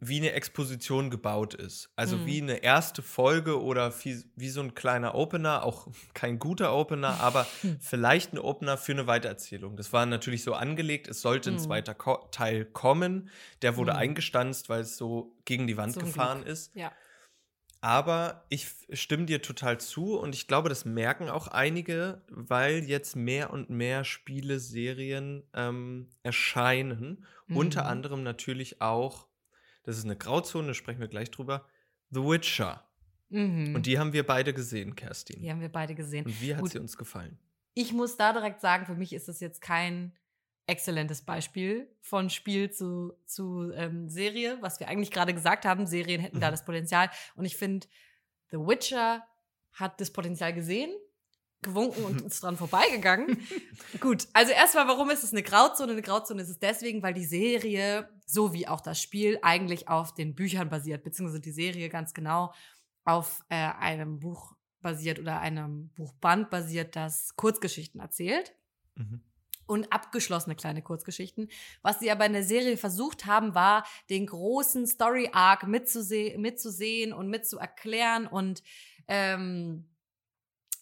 wie eine Exposition gebaut ist. Also Mhm. wie eine erste Folge oder wie, wie so ein kleiner Opener, auch (laughs) kein guter Opener, aber (laughs) Hm. vielleicht ein Opener für eine Weitererzählung. Das war natürlich so angelegt, es sollte ein Mhm. zweiter Ko Teil kommen. Der wurde Mhm. eingestanzt, weil es so gegen die Wand Zum gefahren Glück. ist. Ja. Aber ich stimme dir total zu und ich glaube, das merken auch einige, weil jetzt mehr und mehr Spiele, Serien ähm, erscheinen. Unter Mhm. anderem natürlich auch, das ist eine Grauzone, da sprechen wir gleich drüber, The Witcher. Mhm. Und die haben wir beide gesehen, Kerstin. Die haben wir beide gesehen. Und wie hat Gut. sie uns gefallen? Ich muss da direkt sagen, für mich ist das jetzt kein exzellentes Beispiel von Spiel zu, zu ähm, Serie, was wir eigentlich gerade gesagt haben. Serien hätten da (laughs) das Potenzial. Und ich finde, The Witcher hat das Potenzial gesehen, gewunken und (laughs) ist dran vorbeigegangen. (laughs) Gut, also erstmal, warum ist es eine Grauzone? Eine Grauzone ist es deswegen, weil die Serie, so wie auch das Spiel, eigentlich auf den Büchern basiert, beziehungsweise die Serie ganz genau auf äh, einem Buch basiert oder einem Buchband basiert, das Kurzgeschichten erzählt Mhm. und abgeschlossene kleine Kurzgeschichten. Was sie aber in der Serie versucht haben, war, den großen Story-Arc mitzuse mitzusehen und mitzuerklären und ähm,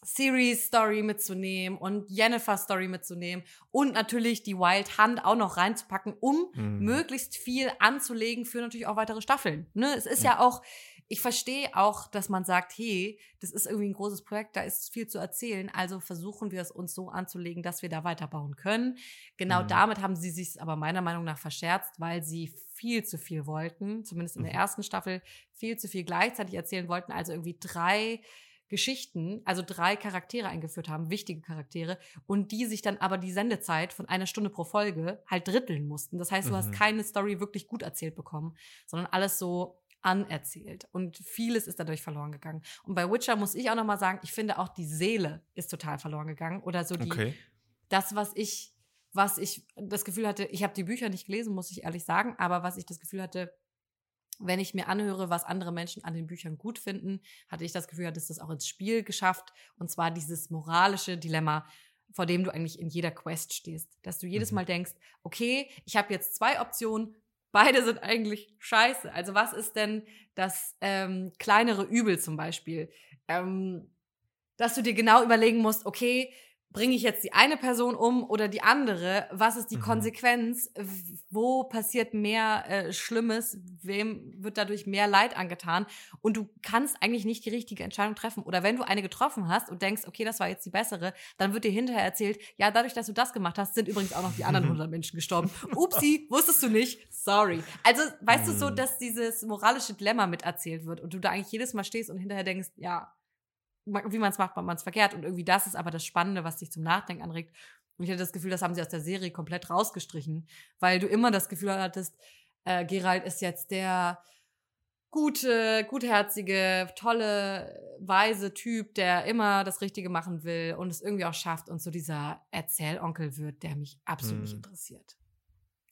Series Story mitzunehmen und Jennifer Story mitzunehmen und natürlich die Wild Hunt auch noch reinzupacken, um Mhm. möglichst viel anzulegen für natürlich auch weitere Staffeln. Ne? Es ist ja auch, ich verstehe auch, dass man sagt, hey, das ist irgendwie ein großes Projekt, da ist viel zu erzählen, also versuchen wir es uns so anzulegen, dass wir da weiterbauen können. Genau Mhm. damit haben sie sich aber meiner Meinung nach verscherzt, weil sie viel zu viel wollten, zumindest in der Mhm. ersten Staffel, viel zu viel gleichzeitig erzählen wollten, also irgendwie drei Geschichten, also drei Charaktere eingeführt haben, wichtige Charaktere, und die sich dann aber die Sendezeit von einer Stunde pro Folge halt dritteln mussten. Das heißt, du hast Mhm. keine Story wirklich gut erzählt bekommen, sondern alles so anerzählt. Und vieles ist dadurch verloren gegangen. Und bei Witcher muss ich auch noch mal sagen, ich finde auch die Seele ist total verloren gegangen. Oder so die, Okay. das, was ich, was ich das Gefühl hatte, ich habe die Bücher nicht gelesen, muss ich ehrlich sagen, aber was ich das Gefühl hatte, wenn ich mir anhöre, was andere Menschen an den Büchern gut finden, hatte ich das Gefühl, hat es das auch ins Spiel geschafft. Und zwar dieses moralische Dilemma, vor dem du eigentlich in jeder Quest stehst. Dass du jedes Mhm. Mal denkst, okay, ich habe jetzt zwei Optionen, beide sind eigentlich scheiße. Also was ist denn das ähm, kleinere Übel zum Beispiel? Ähm, dass du dir genau überlegen musst, okay, bringe ich jetzt die eine Person um oder die andere? Was ist die Mhm. Konsequenz? Wo passiert mehr äh, Schlimmes? Wem wird dadurch mehr Leid angetan? Und du kannst eigentlich nicht die richtige Entscheidung treffen. Oder wenn du eine getroffen hast und denkst, okay, das war jetzt die bessere, dann wird dir hinterher erzählt, ja, dadurch, dass du das gemacht hast, sind übrigens auch noch die anderen 100 Menschen gestorben. Upsi, wusstest du nicht? Sorry. Also, weißt du so, Mhm. dass dieses moralische Dilemma miterzählt wird und du da eigentlich jedes Mal stehst und hinterher denkst, ja, wie man es macht, man es verkehrt. Und irgendwie das ist aber das Spannende, was dich zum Nachdenken anregt. Und ich hatte das Gefühl, das haben sie aus der Serie komplett rausgestrichen, weil du immer das Gefühl hattest, äh, Gerald ist jetzt der gute, gutherzige, tolle, weise Typ, der immer das Richtige machen will und es irgendwie auch schafft und so dieser Erzählonkel wird, der mich absolut nicht Hm. interessiert.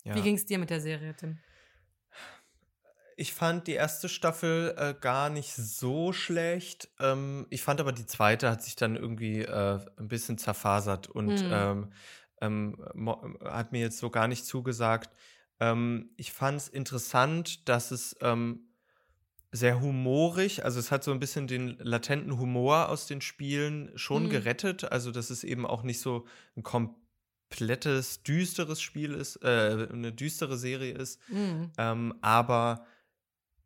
Ja. Wie ging es dir mit der Serie, Tim? Ich fand die erste Staffel äh, gar nicht so schlecht. Ähm, ich fand aber die zweite hat sich dann irgendwie äh, ein bisschen zerfasert und Mhm. ähm, ähm, hat mir jetzt so gar nicht zugesagt. Ähm, ich fand es interessant, dass es ähm, sehr humorig, also es hat so ein bisschen den latenten Humor aus den Spielen schon Mhm. gerettet. Also, dass es eben auch nicht so ein komplettes, düsteres Spiel ist, äh, eine düstere Serie ist. Mhm. Ähm, aber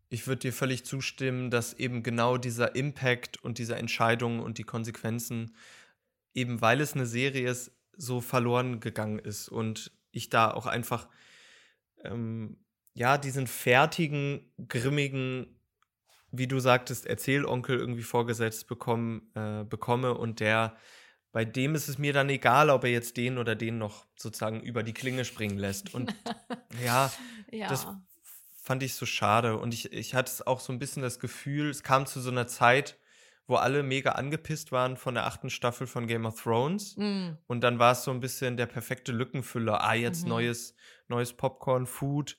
ich würde dir völlig zustimmen, dass eben genau dieser Impact und diese Entscheidungen und die Konsequenzen, eben weil es eine Serie ist, so verloren gegangen ist. Und ich da auch einfach, ähm, ja, diesen fertigen, grimmigen, wie du sagtest, Erzählonkel irgendwie vorgesetzt bekommen, äh, bekomme und der, bei dem ist es mir dann egal, ob er jetzt den oder den noch sozusagen über die Klinge springen lässt. Und (laughs) ja, Ja. das fand ich so schade. Und ich, ich hatte es auch so ein bisschen das Gefühl, es kam zu so einer Zeit, wo alle mega angepisst waren von der achten Staffel von Game of Thrones. Mhm. Und dann war es so ein bisschen der perfekte Lückenfüller. Ah, jetzt Mhm. neues, neues Popcorn-Food.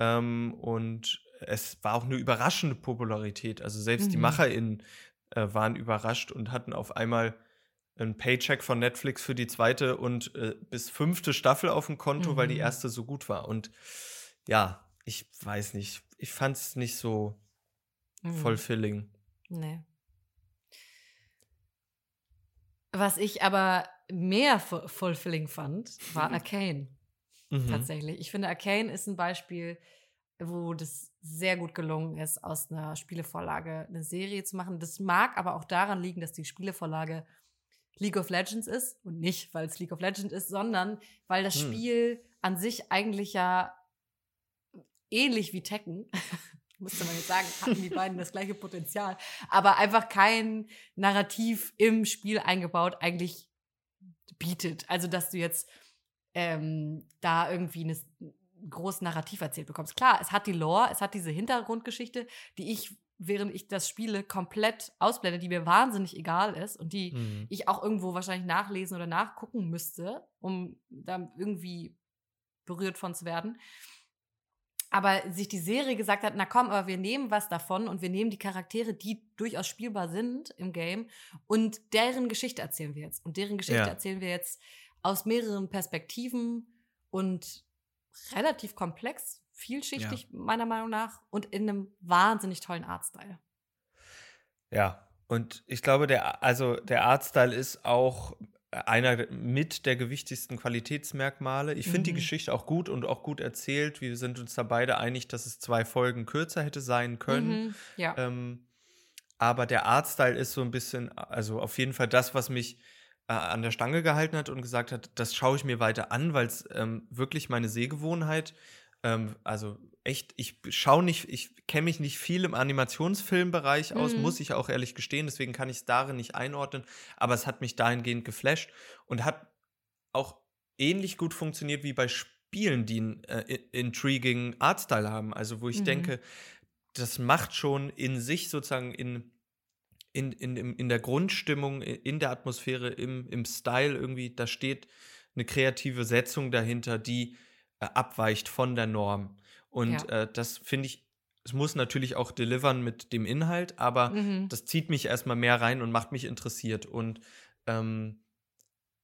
Ähm, und es war auch eine überraschende Popularität. Also selbst die Mhm. MacherInnen äh, waren überrascht und hatten auf einmal einen Paycheck von Netflix für die zweite und äh, bis fünfte Staffel auf dem Konto, weil die Mhm. erste so gut war. Und ja, ich weiß nicht. Ich fand es nicht so Mhm. fulfilling. Nee. Was ich aber mehr fu- fulfilling fand, war Arcane. Mhm. Tatsächlich. Ich finde, Arcane ist ein Beispiel, wo das sehr gut gelungen ist, aus einer Spielevorlage eine Serie zu machen. Das mag aber auch daran liegen, dass die Spielevorlage League of Legends ist und nicht, weil es League of Legends ist, sondern weil das Hm. Spiel an sich eigentlich ja ähnlich wie Tekken, (laughs) müsste man jetzt sagen, hatten die beiden das gleiche Potenzial, aber einfach kein Narrativ im Spiel eingebaut eigentlich bietet. Also, dass du jetzt ähm, da irgendwie ein großes Narrativ erzählt bekommst. Klar, es hat die Lore, es hat diese Hintergrundgeschichte, die ich, während ich das spiele, komplett ausblende, die mir wahnsinnig egal ist und die Mhm. ich auch irgendwo wahrscheinlich nachlesen oder nachgucken müsste, um da irgendwie berührt von zu werden. Aber sich die Serie gesagt hat, na komm, aber wir nehmen was davon und wir nehmen die Charaktere, die durchaus spielbar sind im Game und deren Geschichte erzählen wir jetzt. Und deren Geschichte Ja. erzählen wir jetzt aus mehreren Perspektiven und relativ komplex, vielschichtig meiner Meinung nach und in einem wahnsinnig tollen Artstyle. Ja, und ich glaube, der, also der Artstyle ist auch einer mit der gewichtigsten Qualitätsmerkmale. Ich finde die Mhm. Geschichte auch gut und auch gut erzählt. Wir sind uns da beide einig, dass es zwei Folgen kürzer hätte sein können. Mhm, ja. Ähm, aber der Artstyle ist so ein bisschen, also auf jeden Fall das, was mich äh, an der Stange gehalten hat und gesagt hat, das schaue ich mir weiter an, weil es ähm, wirklich meine Sehgewohnheit, ähm, also echt, ich schaue nicht, ich kenne mich nicht viel im Animationsfilmbereich aus, Mhm. muss ich auch ehrlich gestehen, deswegen kann ich es darin nicht einordnen, aber es hat mich dahingehend geflasht und hat auch ähnlich gut funktioniert wie bei Spielen, die einen äh, intriguing Artstyle haben, also wo ich Mhm. denke, das macht schon in sich sozusagen in, in, in, in der Grundstimmung, in der Atmosphäre, im, im Style irgendwie, da steht eine kreative Setzung dahinter, die äh, abweicht von der Norm. Und Ja. äh, das finde ich, es muss natürlich auch delivern mit dem Inhalt, aber Mhm. das zieht mich erstmal mehr rein und macht mich interessiert. Und ähm,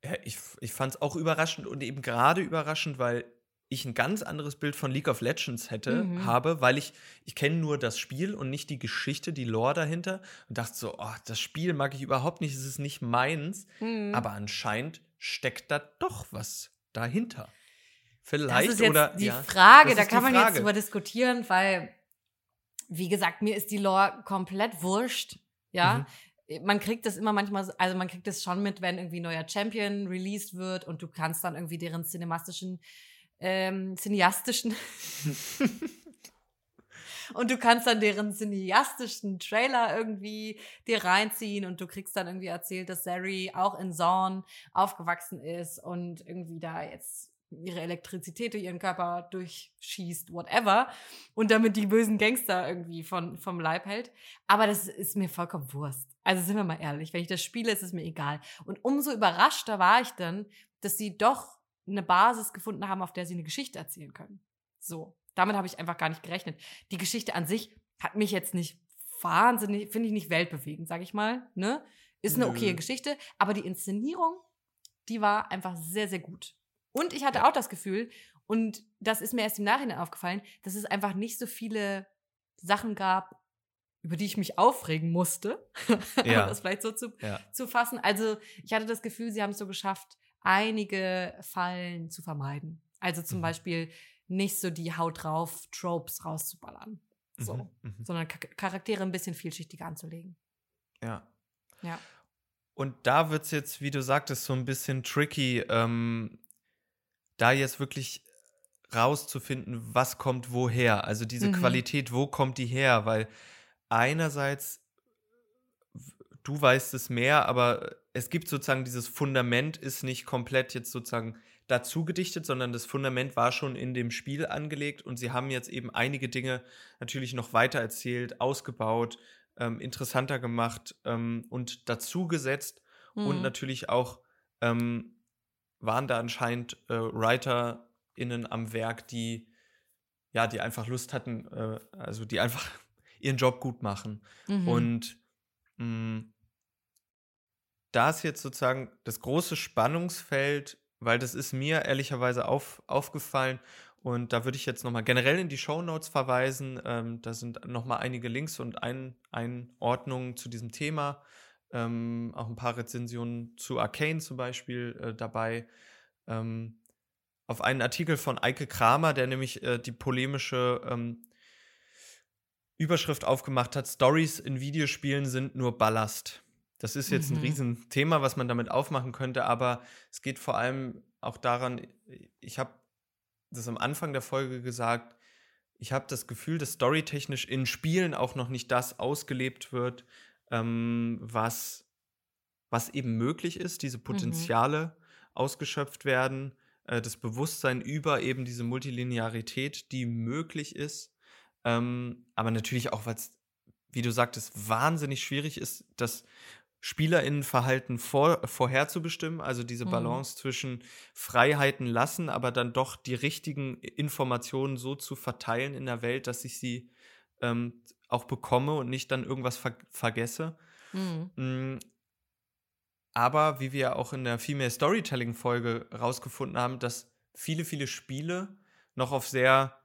ja, ich, ich fand es auch überraschend und eben gerade überraschend, weil ich ein ganz anderes Bild von League of Legends hätte, Mhm. habe, weil ich, ich kenne nur das Spiel und nicht die Geschichte, die Lore dahinter und dachte so, oh, das Spiel mag ich überhaupt nicht, es ist nicht meins, Mhm. aber anscheinend steckt da doch was dahinter. Vielleicht das ist jetzt oder die ja, Frage, da kann man Frage. jetzt drüber diskutieren, weil wie gesagt, mir ist die Lore komplett wurscht, ja. Mhm. Man kriegt das immer manchmal, also man kriegt das schon mit, wenn irgendwie neuer Champion released wird und du kannst dann irgendwie deren cinemastischen, ähm, cineastischen (laughs) und du kannst dann deren cineastischen Trailer irgendwie dir reinziehen und du kriegst dann irgendwie erzählt, dass Sari auch in Zorn aufgewachsen ist und irgendwie da jetzt ihre Elektrizität durch ihren Körper durchschießt, whatever, und damit die bösen Gangster irgendwie von, vom Leib hält. Aber das ist mir vollkommen Wurst. Also sind wir mal ehrlich, wenn ich das spiele, ist es mir egal. Und umso überraschter war ich dann, dass sie doch eine Basis gefunden haben, auf der sie eine Geschichte erzählen können. So, damit habe ich einfach gar nicht gerechnet. Die Geschichte an sich hat mich jetzt nicht wahnsinnig, finde ich nicht weltbewegend, sage ich mal. Ne? Ist eine okaye Geschichte, aber die Inszenierung, die war einfach sehr, sehr gut. Und ich hatte auch das Gefühl, und das ist mir erst im Nachhinein aufgefallen, dass es einfach nicht so viele Sachen gab, über die ich mich aufregen musste, (laughs) ja. das vielleicht so zu, ja. zu fassen. Also ich hatte das Gefühl, sie haben es so geschafft, einige Fallen zu vermeiden. Also zum mhm. Beispiel nicht so die Haut drauf Tropes rauszuballern, so, mhm. Mhm. sondern Charaktere ein bisschen vielschichtiger anzulegen. Ja. Ja. Und da wird es jetzt, wie du sagtest, so ein bisschen tricky, ähm, da jetzt wirklich rauszufinden, was kommt woher. Also diese mhm. Qualität, wo kommt die her? Weil einerseits, du weißt es mehr, aber es gibt sozusagen dieses Fundament ist nicht komplett jetzt sozusagen dazu gedichtet, sondern das Fundament war schon in dem Spiel angelegt und sie haben jetzt eben einige Dinge natürlich noch weiter erzählt, ausgebaut, ähm, interessanter gemacht ähm, und dazu gesetzt mhm. und natürlich auch ähm, waren da anscheinend äh, WriterInnen am Werk, die ja, die einfach Lust hatten, äh, also die einfach (laughs) ihren Job gut machen. Mhm. Und mh, mm, da ist jetzt sozusagen das große Spannungsfeld, weil das ist mir ehrlicherweise auf, aufgefallen und da würde ich jetzt nochmal generell in die Show Notes verweisen. Ähm, da sind nochmal einige Links und ein, Einordnungen zu diesem Thema ähm, auch ein paar Rezensionen zu Arcane zum Beispiel äh, dabei. Ähm, auf einen Artikel von Eike Kramer, der nämlich äh, die polemische ähm, Überschrift aufgemacht hat: Stories in Videospielen sind nur Ballast. Das ist jetzt mhm. ein Riesenthema, was man damit aufmachen könnte, aber es geht vor allem auch daran, ich habe das am Anfang der Folge gesagt, ich habe das Gefühl, dass storytechnisch in Spielen auch noch nicht das ausgelebt wird, ähm, was, was eben möglich ist, diese mhm. Potenziale mhm. ausgeschöpft werden, äh, das Bewusstsein über eben diese Multilinearität, die möglich ist. Ähm, aber natürlich auch, weil es, wie du sagtest, wahnsinnig schwierig ist, das SpielerInnenverhalten vor, vorherzubestimmen, also diese mhm. Balance mhm. zwischen Freiheiten lassen, aber dann doch die richtigen Informationen so zu verteilen in der Welt, dass ich sie ähm, auch bekomme und nicht dann irgendwas ver vergesse. Mhm. Mm, aber wie wir auch in der Female Storytelling Folge rausgefunden haben, dass viele, viele Spiele noch auf sehr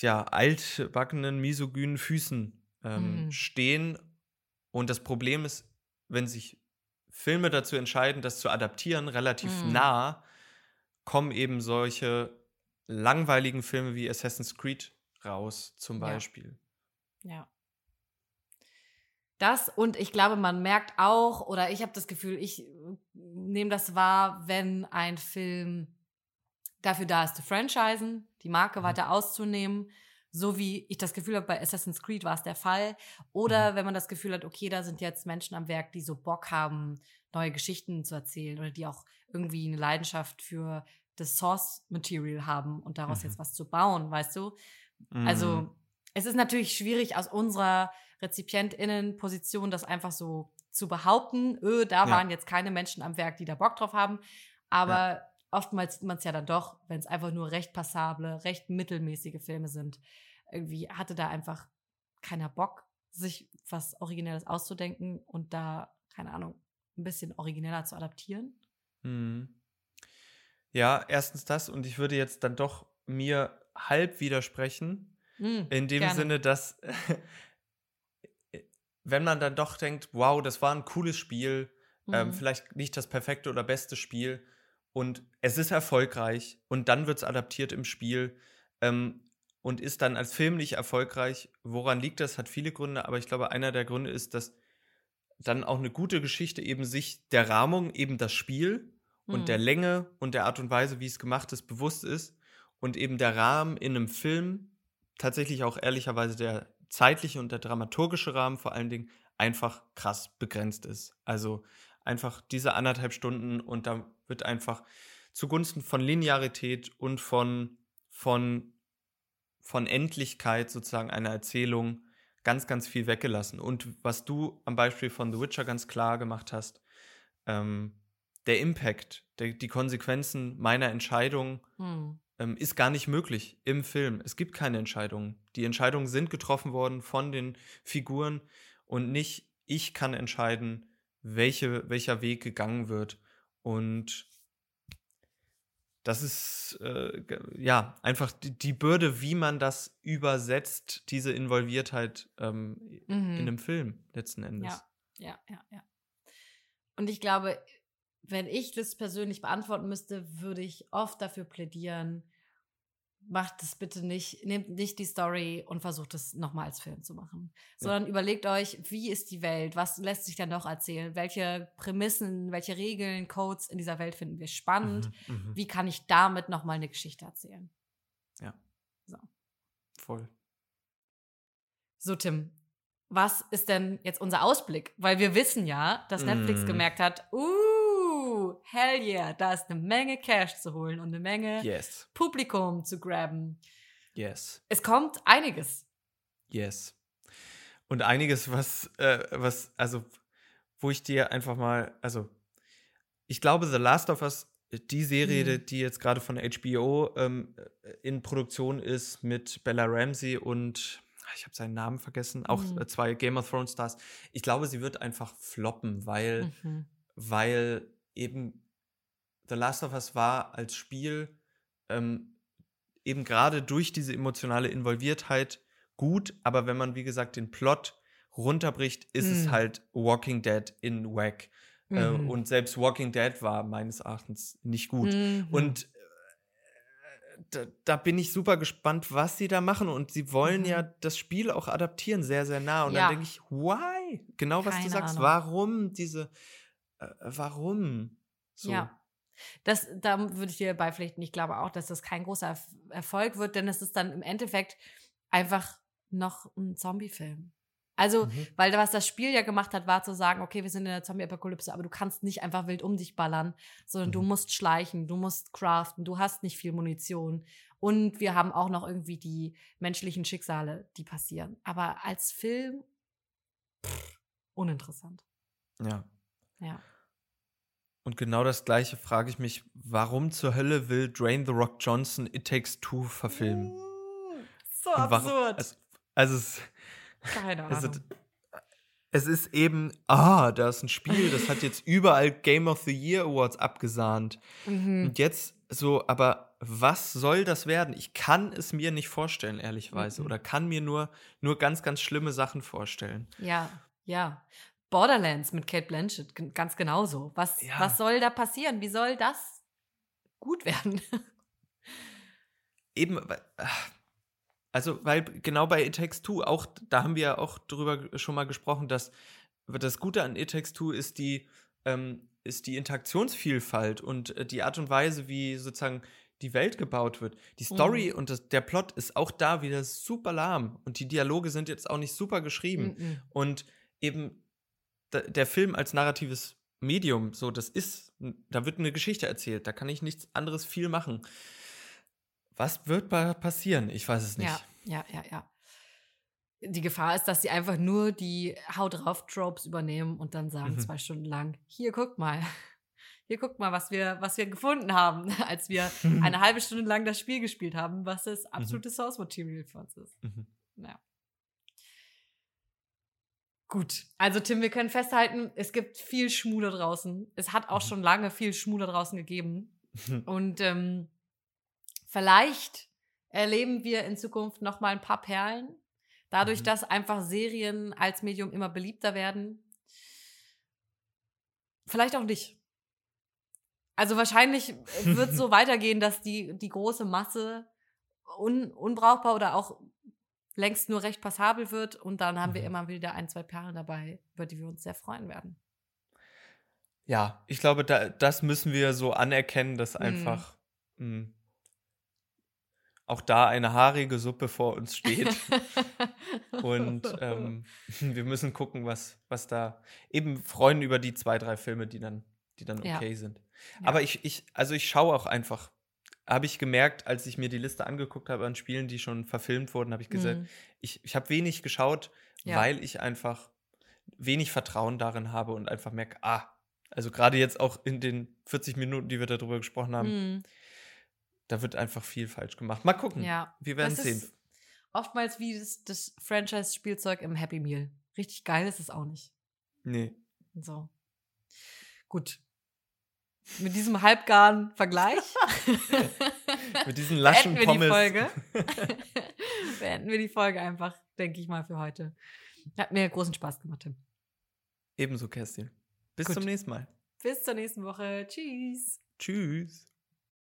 ja, altbackenen, misogynen Füßen ähm, mhm. stehen. Und das Problem ist, wenn sich Filme dazu entscheiden, das zu adaptieren, relativ mhm. nah, kommen eben solche langweiligen Filme wie Assassin's Creed raus, zum Beispiel. Ja. ja. Das und ich glaube, man merkt auch, oder ich habe das Gefühl, ich äh, nehme das wahr, wenn ein Film dafür da ist, zu franchisen, die Marke mhm. weiter auszunehmen, so wie ich das Gefühl habe, bei Assassin's Creed war es der Fall. Oder mhm. wenn man das Gefühl hat, okay, da sind jetzt Menschen am Werk, die so Bock haben, neue Geschichten zu erzählen oder die auch irgendwie eine Leidenschaft für das Source Material haben und daraus mhm. jetzt was zu bauen, weißt du? Also, mhm. es ist natürlich schwierig aus unserer RezipientInnen-Position das einfach so zu behaupten, öh, da ja. waren jetzt keine Menschen am Werk, die da Bock drauf haben. Aber ja. oftmals sieht man es ja dann doch, wenn es einfach nur recht passable, recht mittelmäßige Filme sind. Irgendwie hatte da einfach keiner Bock, sich was Originelles auszudenken und da, keine Ahnung, ein bisschen origineller zu adaptieren. Mhm. Ja, erstens das und ich würde jetzt dann doch mir halb widersprechen. Mm, in dem gerne. Sinne, dass (laughs) wenn man dann doch denkt, wow, das war ein cooles Spiel, ähm, vielleicht nicht das perfekte oder beste Spiel und es ist erfolgreich und dann wird es adaptiert im Spiel ähm, und ist dann als Film nicht erfolgreich. Woran liegt das? Hat viele Gründe, aber ich glaube, einer der Gründe ist, dass dann auch eine gute Geschichte eben sich der Rahmung, eben das Spiel und Mhm. der Länge und der Art und Weise, wie es gemacht ist, bewusst ist und eben der Rahmen in einem Film, tatsächlich auch ehrlicherweise der zeitliche und der dramaturgische Rahmen vor allen Dingen einfach krass begrenzt ist. Also einfach diese anderthalb Stunden und da wird einfach zugunsten von Linearität und von, von, von Endlichkeit sozusagen einer Erzählung ganz, ganz viel weggelassen. Und was du am Beispiel von The Witcher ganz klar gemacht hast, ähm, der Impact, der, die Konsequenzen meiner Entscheidung Hm. ähm, ist gar nicht möglich im Film. Es gibt keine Entscheidungen. Die Entscheidungen sind getroffen worden von den Figuren und nicht ich kann entscheiden, welche, welcher Weg gegangen wird. Und das ist äh, ja einfach die, die Bürde, wie man das übersetzt, diese Involviertheit ähm, Mhm. in einem Film letzten Endes. Ja, ja, ja, ja. Und ich glaube, wenn ich das persönlich beantworten müsste, würde ich oft dafür plädieren, macht es bitte nicht, nehmt nicht die Story und versucht es nochmal als Film zu machen, sondern überlegt euch, wie ist die Welt, was lässt sich da noch erzählen, welche Prämissen, welche Regeln, Codes in dieser Welt finden wir spannend, Mhm, mhm. wie kann ich damit nochmal eine Geschichte erzählen. Voll. So, Tim, was ist denn jetzt unser Ausblick? Weil wir wissen ja, dass Netflix Mm. gemerkt hat, uh, hell yeah, da ist eine Menge Cash zu holen und eine Menge Yes. Publikum zu graben. Yes. Es kommt einiges. Yes. Und einiges, was, äh, was, also, wo ich dir einfach mal, also, ich glaube, The Last of Us, die Serie, Mhm. die jetzt gerade von HBO ähm, in Produktion ist mit Bella Ramsey und ah, ich habe seinen Namen vergessen, auch Mhm. äh, zwei Game of Thrones Stars. Ich glaube, sie wird einfach floppen, weil Mhm. weil eben The Last of Us war als Spiel ähm, eben gerade durch diese emotionale Involviertheit gut, aber wenn man, wie gesagt, den Plot runterbricht, ist es Mm. halt Walking Dead in Wack. Äh, Mhm. und selbst Walking Dead war meines Erachtens nicht gut. Mhm. Und äh, da, da bin ich super gespannt, was sie da machen. Und sie wollen Mhm. ja das Spiel auch adaptieren, sehr, sehr nah. Und Ja. dann denke ich, why? Genau, was Keine du sagst. Ahnung. Warum diese, äh, warum? So. Ja. Das, da würde ich dir beipflichten. Ich glaube auch, dass das kein großer Erf- Erfolg wird, denn es ist dann im Endeffekt einfach noch ein Zombie-Film. Also, Mhm. weil was das Spiel ja gemacht hat, war zu sagen, okay, wir sind in der Zombie-Apokalypse, aber du kannst nicht einfach wild um dich ballern, sondern du Mhm. musst schleichen, du musst craften, du hast nicht viel Munition. Und wir haben auch noch irgendwie die menschlichen Schicksale, die passieren. Aber als Film, pff, uninteressant. Ja. Ja. Und genau das Gleiche frage ich mich, warum zur Hölle will Dwayne The Rock Johnson It Takes Two verfilmen? So Und warum- absurd. Also, also es, Keine (laughs) also, Ahnung. es ist eben, ah, da ist ein Spiel, das hat jetzt (laughs) überall Game of the Year Awards abgesahnt. Mhm. Und jetzt so, aber was soll das werden? Ich kann es mir nicht vorstellen, ehrlichweise. Mhm. Oder kann mir nur, nur ganz, ganz schlimme Sachen vorstellen. Ja, ja. Borderlands mit Kate Blanchett, ganz genauso. Was, Ja. was soll da passieren? Wie soll das gut werden? Eben, ach, also, weil genau bei It Takes Two, auch, da haben wir ja auch drüber schon mal gesprochen, dass das Gute an It Takes Two ist die, ähm, ist die Interaktionsvielfalt und äh, die Art und Weise, wie sozusagen die Welt gebaut wird. Die Story und das, der Plot ist auch da wieder super lahm und die Dialoge sind jetzt auch nicht super geschrieben. Mhm. Und eben der Film als narratives Medium, so das ist, da wird eine Geschichte erzählt, da kann ich nichts anderes viel machen. Was wird pa passieren? Ich weiß es nicht. Ja, ja, ja, ja. Die Gefahr ist, dass sie einfach nur die Haut drauf Tropes übernehmen und dann sagen Mhm. zwei Stunden lang, hier guckt mal. Hier guckt mal, was wir, was wir gefunden haben, (laughs) als wir eine (laughs) halbe Stunde lang das Spiel gespielt haben, was das absolute Source Material für uns ist. Mhm. Ja. Gut, also Tim, wir können festhalten, es gibt viel Schmuh da draußen. Es hat auch Mhm. schon lange viel Schmuh da draußen gegeben. Und ähm, vielleicht erleben wir in Zukunft noch mal ein paar Perlen. Dadurch, Mhm. dass einfach Serien als Medium immer beliebter werden. vielleicht auch nicht. Also wahrscheinlich wird es (laughs) so weitergehen, dass die, die große Masse un, unbrauchbar oder auch längst nur recht passabel wird und dann haben wir Mhm. immer wieder ein, zwei Perlen dabei, über die wir uns sehr freuen werden. Ja, ich glaube, da, das müssen wir so anerkennen, dass Mhm. einfach mh, auch da eine haarige Suppe vor uns steht. (laughs) Und ähm, (laughs) wir müssen gucken, was, was da eben freuen über die zwei, drei Filme, die dann, die dann Ja. okay sind. Ja. Aber ich, ich, also ich schaue auch einfach, habe ich gemerkt, als ich mir die Liste angeguckt habe an Spielen, die schon verfilmt wurden, habe ich gesagt, Mhm. ich, ich habe wenig geschaut, Ja. weil ich einfach wenig Vertrauen darin habe und einfach merke, ah, also gerade jetzt auch in den 40 Minuten, die wir darüber gesprochen haben, Mhm. da wird einfach viel falsch gemacht. Mal gucken. Ja. Wir werden Das sehen. Oftmals wie das, das Franchise-Spielzeug im Happy Meal. Richtig geil ist es auch nicht. Nee. So. Gut. Mit diesem halbgaren Vergleich (laughs) Mit diesen laschen beenden wir Pommes. die Folge. (laughs) beenden wir die Folge einfach, denke ich mal, für heute. Hat mir großen Spaß gemacht, Tim. Ebenso, Kerstin. Bis Gut. zum nächsten Mal. Bis zur nächsten Woche. Tschüss. Tschüss.